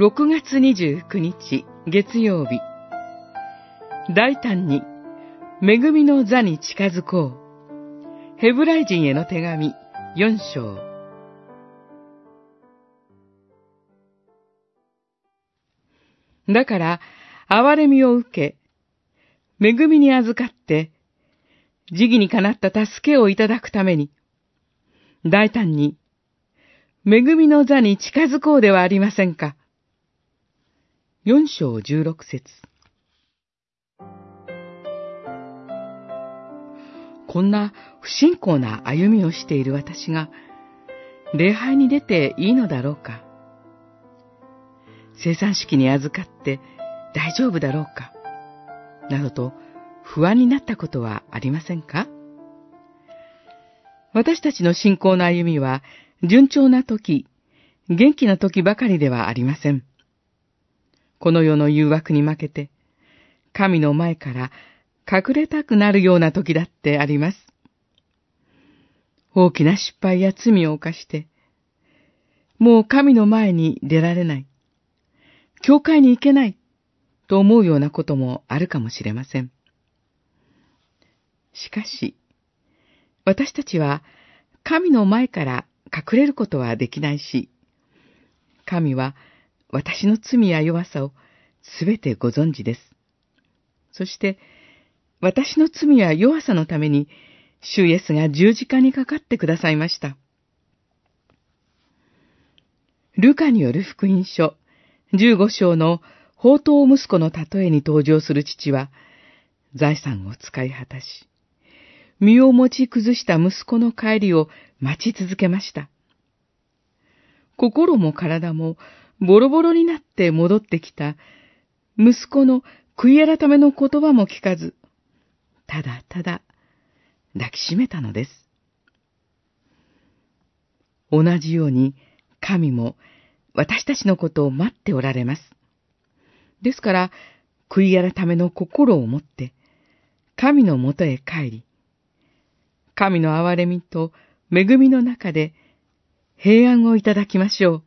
6月29日月曜日。大胆に恵みの座に近づこうヘブライ人への手紙4章。だから憐れみを受け恵みに預かって時義にかなった助けをいただくために大胆に恵みの座に近づこうではありませんか。四章十六節こんな不信仰な歩みをしている私が、礼拝に出ていいのだろうか。生産式に預かって大丈夫だろうか。などと不安になったことはありませんか？私たちの信仰の歩みは順調な時、元気な時ばかりではありません。この世の誘惑に負けて、神の前から隠れたくなるような時だってあります。大きな失敗や罪を犯して、もう神の前に出られない、教会に行けない、と思うようなこともあるかもしれません。しかし、私たちは神の前から隠れることはできないし、神は私の罪や弱さをすべてご存知です。そして、私の罪や弱さのために、主イエスが十字架にかかってくださいました。ルカによる福音書、十五章の宝刀息子の例えに登場する父は、財産を使い果たし、身を持ち崩した息子の帰りを待ち続けました。心も体もボロボロになって戻ってきた息子の悔い改めの言葉も聞かず、ただただ抱きしめたのです。同じように神も私たちのことを待っておられます。ですから、悔い改めの心を持って、神のもとへ帰り、神の憐れみと恵みの中で平安をいただきましょう。